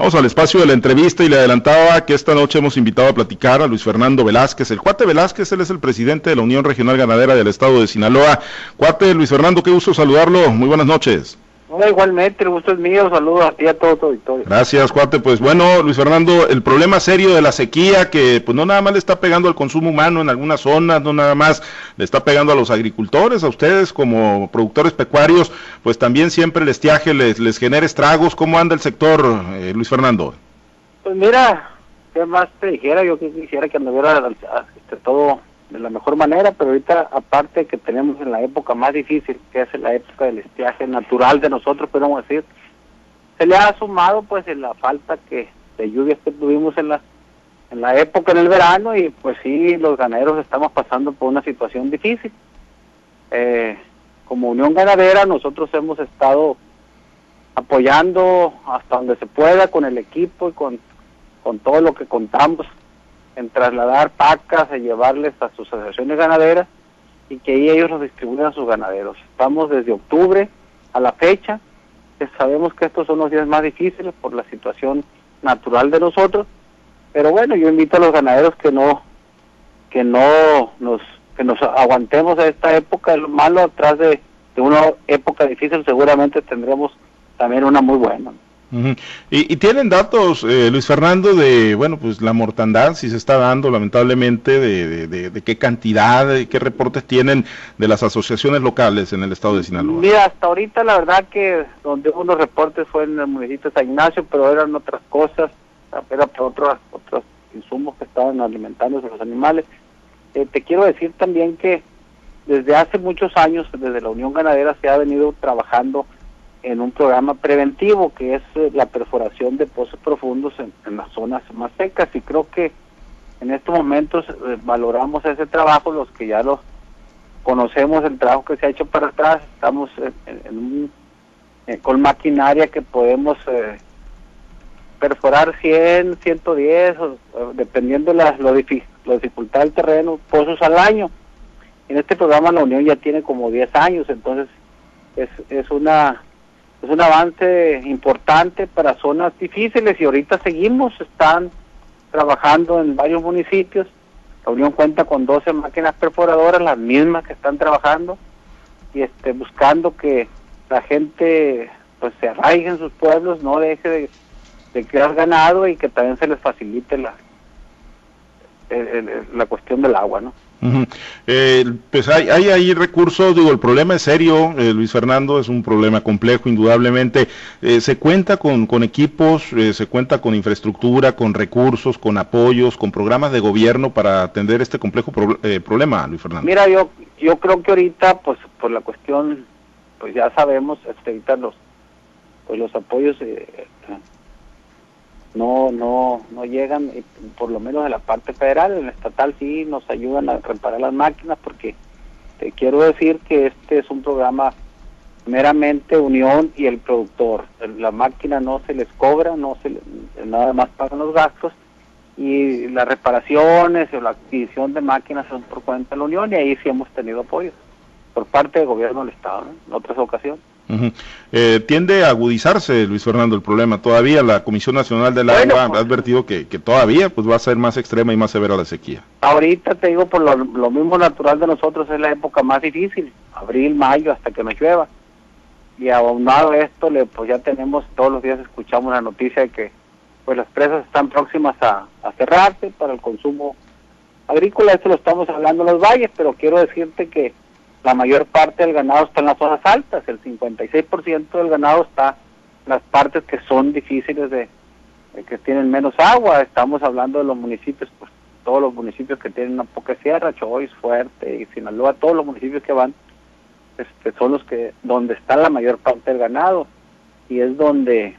Vamos al espacio de la entrevista y le adelantaba que esta noche hemos invitado a platicar a Luis Fernando Velázquez. El cuate Velázquez, él es el presidente de la Unión Regional Ganadera del Estado de Sinaloa. Cuate Luis Fernando, qué gusto saludarlo. Muy buenas noches. No, igualmente, el gusto es mío, saludos a ti a todo tu auditorio. Gracias, cuate. Pues bueno, Luis Fernando, el problema serio de la sequía, que pues no nada más le está pegando al consumo humano en algunas zonas, no nada más le está pegando a los agricultores, a ustedes como productores pecuarios, pues también siempre el estiaje les, les genera estragos. ¿Cómo anda el sector, eh, Luis Fernando? Pues mira, ¿qué más te dijera? Yo quisiera que anduviera este, todo de la mejor manera, pero ahorita aparte que tenemos en la época más difícil, que es la época del estiaje natural de nosotros, podemos decir, se le ha sumado pues en la falta que de lluvias que tuvimos en la en la época en el verano y pues sí los ganaderos estamos pasando por una situación difícil. Eh, como Unión Ganadera nosotros hemos estado apoyando hasta donde se pueda con el equipo y con, con todo lo que contamos en trasladar pacas, y llevarles a sus asociaciones ganaderas y que ahí ellos los distribuyan a sus ganaderos. Estamos desde octubre a la fecha, que sabemos que estos son los días más difíciles por la situación natural de nosotros, pero bueno, yo invito a los ganaderos que no que no nos que nos aguantemos a esta época, lo malo atrás de una época difícil seguramente tendremos también una muy buena y, tienen datos, eh, Luis Fernando, de, bueno, pues la mortandad, si se está dando lamentablemente, de, de, qué cantidad, de qué reportes tienen de las asociaciones locales en el estado de Sinaloa. Mira, hasta ahorita la verdad que donde hubo unos reportes fue en el municipio de San Ignacio, pero eran otras cosas, era otros, otros insumos que estaban alimentándose los animales. Eh, te quiero decir también que desde hace muchos años, desde la Unión Ganadera, se ha venido trabajando en un programa preventivo que es eh, la perforación de pozos profundos en, las zonas más secas. Y creo que en estos momentos eh, valoramos ese trabajo los que ya lo conocemos el trabajo que se ha hecho para atrás. Estamos en, eh, con maquinaria que podemos perforar 100 110 dependiendo la la dificultad del terreno pozos al año. En este programa la Unión ya tiene como 10 años entonces es, es una es un avance importante para zonas difíciles y ahorita seguimos, están trabajando en varios municipios. La Unión cuenta con 12 máquinas perforadoras, las mismas que están trabajando y este, buscando que la gente pues se arraigue en sus pueblos, no deje de, de crear ganado y que también se les facilite la, la cuestión del agua, ¿no? Eh, pues hay, hay recursos, digo, el problema es serio, eh, Luis Fernando, es un problema complejo, indudablemente. Eh, se cuenta con, con equipos, se cuenta con infraestructura, con recursos, con apoyos, con programas de gobierno para atender este complejo problema, Luis Fernando. Mira, yo, yo creo que ahorita, pues por la cuestión, pues ya sabemos, este, ahorita los, pues los apoyos no no no llegan por lo menos de la parte federal en la estatal sí nos ayudan a reparar las máquinas porque te quiero decir que este es un programa meramente unión y el productor. La máquina no se les cobra no se nada más pagan los gastos y las reparaciones o la adquisición de máquinas son por cuenta de la unión y ahí sí hemos tenido apoyo por parte del gobierno del estado en otras ocasiones eh, tiende a agudizarse, Luis Fernando, el problema. Todavía la Comisión Nacional del Agua ha pues, advertido que, todavía pues va a ser más extrema y más severa la sequía. Ahorita te digo, por lo, mismo natural de nosotros es la época más difícil, abril, mayo, hasta que nos llueva. Y aunado a esto, le, pues ya tenemos, todos los días escuchamos la noticia de que pues las presas están próximas a, a cerrarse para el consumo agrícola. Esto lo estamos hablando en los valles, pero quiero decirte que la mayor parte del ganado está en las zonas altas, el 56% del ganado está en las partes que son difíciles de, que tienen menos agua, estamos hablando de los municipios, pues todos los municipios que tienen una poca sierra, Choice, Fuerte y Sinaloa, todos los municipios que van, este, son los que, donde está la mayor parte del ganado, y es donde,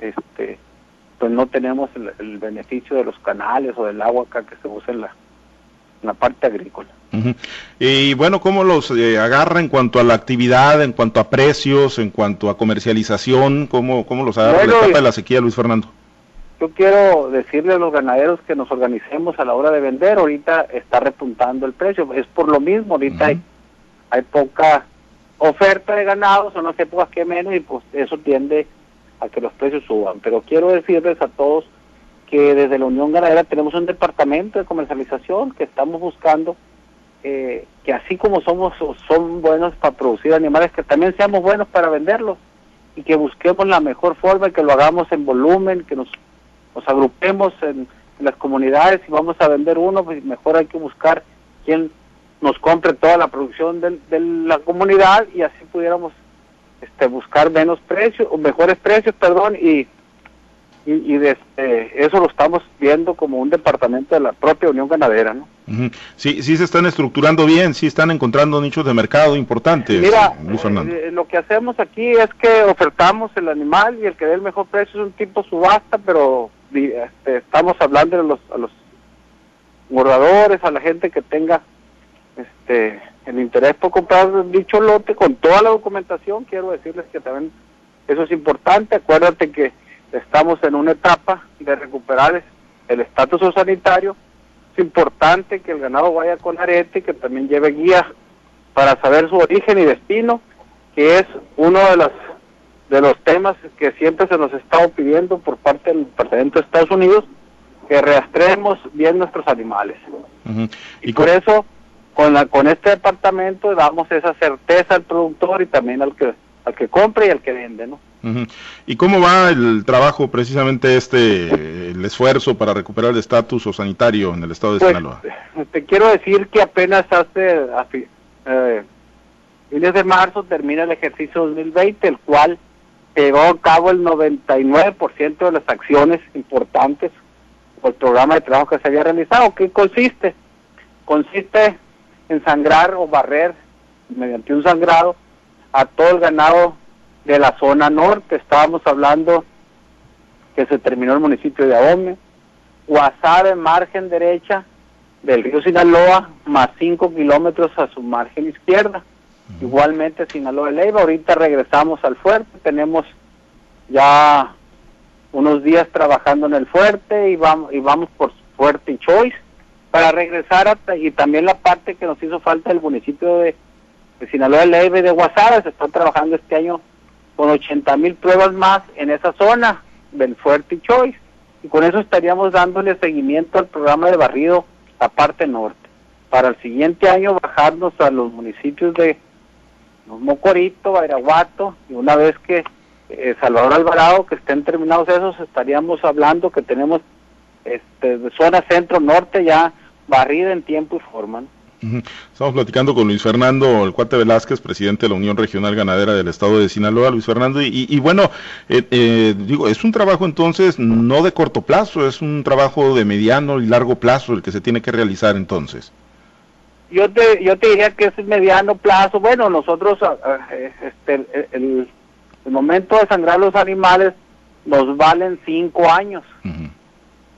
este, pues no tenemos el, beneficio de los canales o del agua acá que se usa en la, la parte agrícola. Y bueno, ¿cómo los eh, agarra en cuanto a la actividad, en cuanto a precios, en cuanto a comercialización? ¿Cómo, cómo los agarra la etapa de la sequía, Luis Fernando? Yo quiero decirle a los ganaderos que nos organicemos a la hora de vender. Ahorita está repuntando el precio. Es por lo mismo, ahorita hay, hay poca oferta de ganado, son las épocas que menos y pues eso tiende a que los precios suban. Pero quiero decirles a todos que desde la Unión Ganadera tenemos un departamento de comercialización que estamos buscando eh, que así como somos son buenos para producir animales, que también seamos buenos para venderlos y que busquemos la mejor forma que lo hagamos en volumen, que nos, nos agrupemos en, las comunidades. Y vamos a vender uno, pues mejor hay que buscar quien nos compre toda la producción de, de la comunidad y así pudiéramos este, buscar menos precios, o mejores precios, perdón, y, y, y este, eso lo estamos viendo como un departamento de la propia Unión Ganadera, ¿no? Sí, sí se están estructurando bien, sí están encontrando nichos de mercado importantes. Mira, eh, lo que hacemos aquí es que ofertamos el animal y el que dé el mejor precio es un tipo subasta, pero este, estamos hablando de los, a los guardadores, a la gente que tenga este el interés por comprar dicho lote con toda la documentación. Quiero decirles que también eso es importante. Acuérdate que estamos en una etapa de recuperar el estatus sanitario es importante que el ganado vaya con arete, que también lleve guía para saber su origen y destino, que es uno de los de los temas que siempre se nos está pidiendo por parte del Departamento de Estados Unidos, que rastremos bien nuestros animales. Y, por eso, con, la, con este departamento damos esa certeza al productor y también al que, al que compre y al que vende, ¿no? ¿Y cómo va el trabajo precisamente este, el esfuerzo para recuperar el estatus sanitario en el estado de pues, Sinaloa? Te quiero decir que apenas hace eh, fines de marzo termina el ejercicio 2020, el cual llevó a cabo el 99% de las acciones importantes por el programa de trabajo que se había realizado. ¿Qué consiste? Consiste en sangrar o barrer mediante un sangrado a todo el ganado de la zona norte. Estábamos hablando que se terminó el municipio de Ahome, Guasave, margen derecha del río Sinaloa, más 5 kilómetros a su margen izquierda. Igualmente Sinaloa de Leiva, ahorita regresamos al fuerte, tenemos ya unos días trabajando en el fuerte y vamos, y vamos por Fuerte y Choice para regresar hasta, y también la parte que nos hizo falta del municipio de, Sinaloa de Leiva y de Guasave, se están trabajando este año con 80 mil pruebas más en esa zona del Fuerte Choice. Y con eso estaríamos dándole seguimiento al programa de barrido la parte norte. Para el siguiente año bajarnos a los municipios de Mocorito, Bairaguato, y una vez que eh, Salvador Alvarado, que estén terminados esos, estaríamos hablando que tenemos este, zona centro-norte ya barrida en tiempo y forma. Estamos platicando con Luis Fernando, el cuate Velázquez, presidente de la Unión Regional Ganadera del Estado de Sinaloa, Luis Fernando, y, bueno, eh, eh, digo, es un trabajo entonces no de corto plazo, es un trabajo de mediano y largo plazo el que se tiene que realizar entonces. Yo te, yo te diría que es mediano plazo, bueno, nosotros, ah, ah, este, el, momento de sangrar los animales nos valen cinco años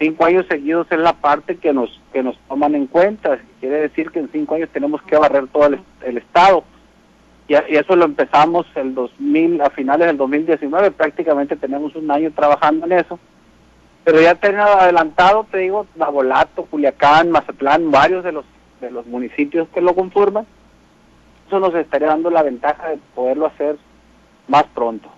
cinco años seguidos es la parte que nos que nos toman en cuenta. Quiere decir que en cinco años tenemos que barrer todo el, estado. Y, eso lo empezamos el 2000 a finales del 2019. Prácticamente tenemos un año trabajando en eso. Pero ya tengo adelantado, te digo, Nabolato, Culiacán, Mazatlán, varios de los de los municipios que lo conforman. Eso nos estaría dando la ventaja de poderlo hacer más pronto.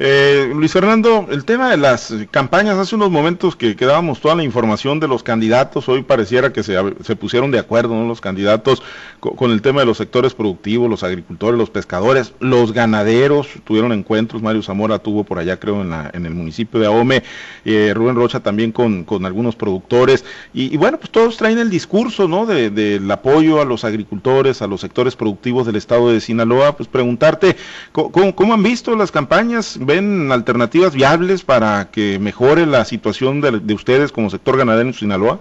Eh, Luis Fernando, el tema de las campañas, hace unos momentos que quedábamos toda la información de los candidatos, hoy pareciera que se, pusieron de acuerdo los candidatos con, el tema de los sectores productivos, los agricultores, los pescadores, los ganaderos, tuvieron encuentros, Mario Zamora tuvo por allá creo en, la, en el municipio de Ahome, eh, Rubén Rocha también con, algunos productores, y, bueno, pues todos traen el discurso ¿no? del de, apoyo a los agricultores, a los sectores productivos del estado de Sinaloa, pues preguntarte, ¿cómo, cómo han visto las campañas? ven alternativas viables para que mejore la situación de, ustedes como sector ganadero en Sinaloa?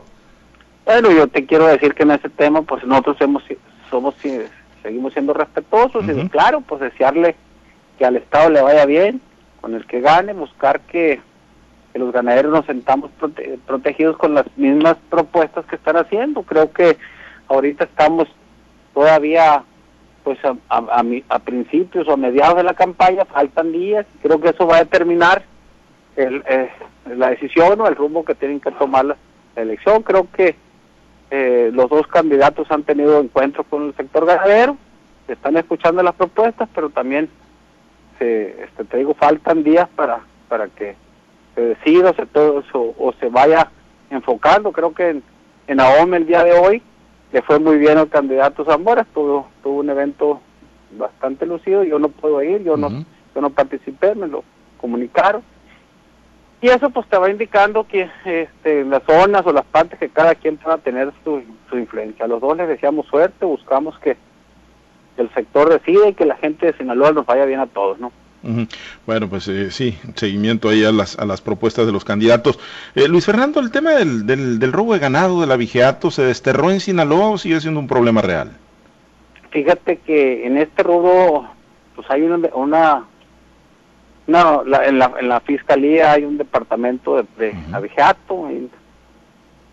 Bueno, yo te quiero decir que en ese tema, pues nosotros hemos, somos, seguimos siendo respetuosos y claro, pues desearle que al Estado le vaya bien, con el que gane, buscar que, los ganaderos nos sentamos protegidos con las mismas propuestas que están haciendo. Creo que ahorita estamos todavía pues a, a, principios o a mediados de la campaña, faltan días, creo que eso va a determinar el, eh, la decisión o el rumbo que tienen que tomar la, elección. Creo que eh, los dos candidatos han tenido encuentros con el sector ganadero, están escuchando las propuestas, pero también se, este, te digo, faltan días para, para que se decida se, todo, o, o se vaya enfocando. Creo que en, en AOME el día de hoy le fue muy bien al candidato Zamora, tuvo, tuvo un evento bastante lucido, yo no puedo ir, yo no yo no participé, me lo comunicaron. Y eso pues te va indicando que este, las zonas o las partes que cada quien va a tener su, su influencia. A los dos les deseamos suerte, buscamos que el sector decida y que la gente de Sinaloa nos vaya bien a todos, ¿no? Bueno, pues eh, sí, seguimiento ahí a las, a las propuestas de los candidatos. Eh, Luis Fernando, ¿el tema del, del, robo de ganado, de la vigiato, se desterró en Sinaloa o sigue siendo un problema real? Fíjate que en este robo, pues hay una, una no, en, la, en la fiscalía hay un departamento de, de abigeato y,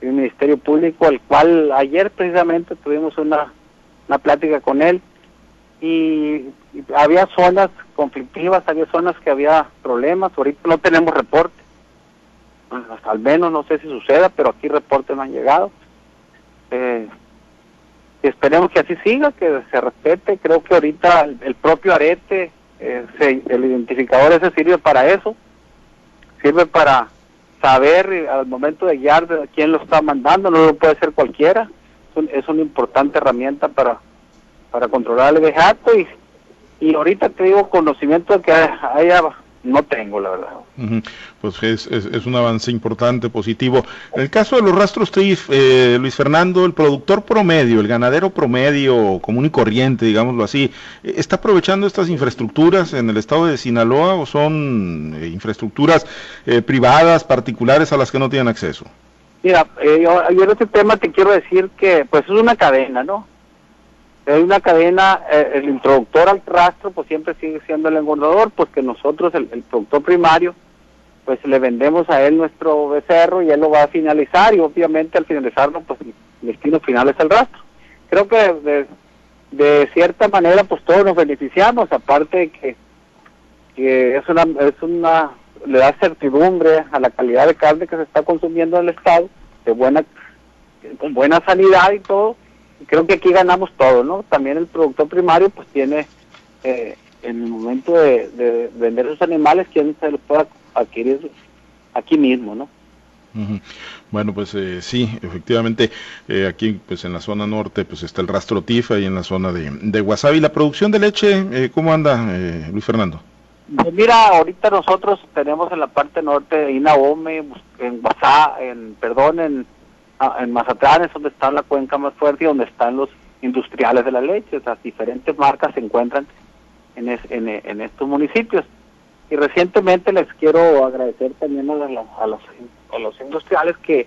un ministerio público, al cual ayer precisamente tuvimos una, una plática con él y, había zonas conflictivas, había zonas que había problemas, ahorita no tenemos reporte, al menos no sé si suceda, pero aquí reportes no han llegado. Eh, esperemos que así siga, que se respete, creo que ahorita el propio arete eh, el identificador ese sirve para eso, sirve para saber al momento de guiar de quién lo está mandando, no lo puede ser cualquiera, es, una importante herramienta para, para controlar el vejato y, y ahorita te digo conocimiento de que haya no tengo, la verdad. Pues es, es, un avance importante, positivo. En el caso de los rastros TRIF, eh, Luis Fernando, el productor promedio, el ganadero promedio común y corriente, digámoslo así, eh, ¿está aprovechando estas infraestructuras en el estado de Sinaloa o son eh, infraestructuras privadas, particulares a las que no tienen acceso? Mira, yo, yo en este tema te quiero decir que pues es una cadena, ¿no? Hay una cadena, eh, el introductor al rastro pues siempre sigue siendo el engordador, pues que nosotros, el, productor primario, pues le vendemos a él nuestro becerro y él lo va a finalizar y obviamente al finalizarlo pues el destino final es el rastro. Creo que de, de cierta manera pues todos nos beneficiamos, aparte de que, que es una, es una, le da certidumbre a la calidad de carne que se está consumiendo en el estado, de buena, con buena sanidad y todo, creo que aquí ganamos todo, ¿no? También el productor primario pues tiene eh, en el momento de, vender sus animales quien se los pueda adquirir aquí mismo, ¿no? Bueno, pues eh, sí, efectivamente, eh, aquí pues en la zona norte pues está el rastro TIFA y en la zona de, de Wasabi. ¿La producción de leche eh, cómo anda, Luis Fernando? Pues mira, ahorita nosotros tenemos en la parte norte de Inaome, en Wasabi, en, perdón, en en Mazatlán es donde está la cuenca más fuerte y donde están los industriales de la leche. Las diferentes marcas se encuentran en, en, estos municipios. Y recientemente les quiero agradecer también a, a, los, a los, industriales que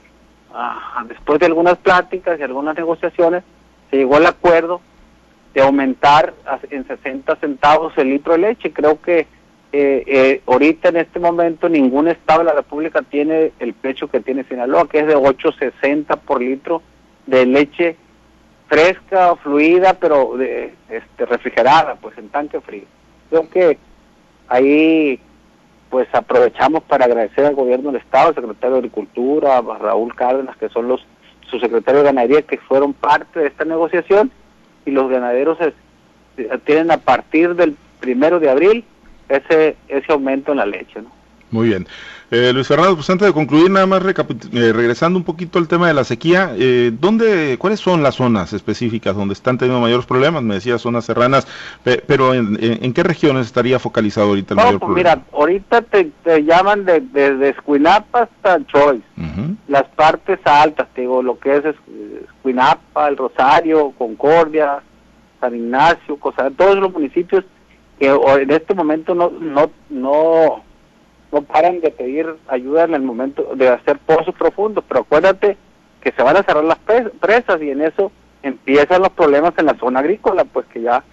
ah, después de algunas pláticas y algunas negociaciones se llegó al acuerdo de aumentar en 60 centavos el litro de leche. Creo que eh, eh, ahorita en este momento ningún estado de la República tiene el precio que tiene Sinaloa, que es de 8.60 por litro de leche fresca fluida, pero de, este, refrigerada, pues en tanque frío. Creo que ahí pues aprovechamos para agradecer al gobierno del estado, al secretario de Agricultura, a Raúl Cárdenas, que son los subsecretarios de ganadería que fueron parte de esta negociación y los ganaderos tienen a partir del primero de abril ese, ese aumento en la leche. ¿no? Muy bien. Eh, Luis Fernando, pues antes de concluir, nada más eh, regresando un poquito al tema de la sequía, eh, ¿dónde, ¿cuáles son las zonas específicas donde están teniendo mayores problemas? Me decía zonas serranas, pero ¿en, en, qué regiones estaría focalizado ahorita el mayor pues problema? Mira, ahorita te, llaman de, de, Escuinapa hasta Choice, las partes altas, te digo, lo que es Escuinapa, El Rosario, Concordia, San Ignacio, Cosa, todos los municipios que en este momento no, no, no, no paran de pedir ayuda en el momento de hacer pozos profundos, pero acuérdate que se van a cerrar las presas y en eso empiezan los problemas en la zona agrícola, pues que ya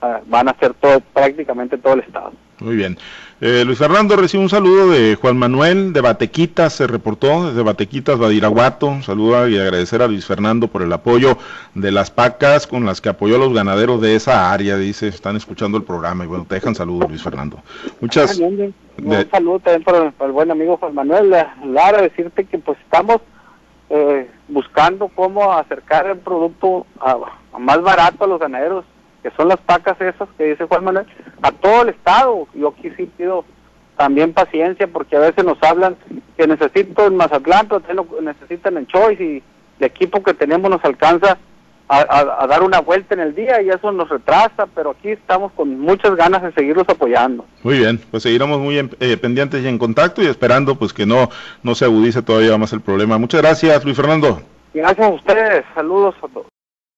ah, van a ser todo, prácticamente todo el estado. Muy bien. Eh, Luis Fernando recibe un saludo de Juan Manuel de Batequitas, se reportó desde Batequitas, Badiraguato. Saluda y agradecer a Luis Fernando por el apoyo de las pacas con las que apoyó a los ganaderos de esa área. Dice, están escuchando el programa y bueno, te dejan saludos, Luis Fernando. Muchas. Un saludo también para, el buen amigo Juan Manuel. Lara, decirte que pues estamos eh, buscando cómo acercar el producto a más barato a los ganaderos que son las pacas esas que dice Juan Manuel, a todo el estado. Yo aquí sí pido también paciencia porque a veces nos hablan que necesito en Mazatlán, pero necesitan en Choice y el equipo que tenemos nos alcanza a, dar una vuelta en el día y eso nos retrasa, pero aquí estamos con muchas ganas de seguirlos apoyando. Muy bien, pues seguiremos muy eh, pendientes y en contacto y esperando pues que no, no se agudice todavía más el problema. Muchas gracias, Luis Fernando. Gracias a ustedes, saludos a todos.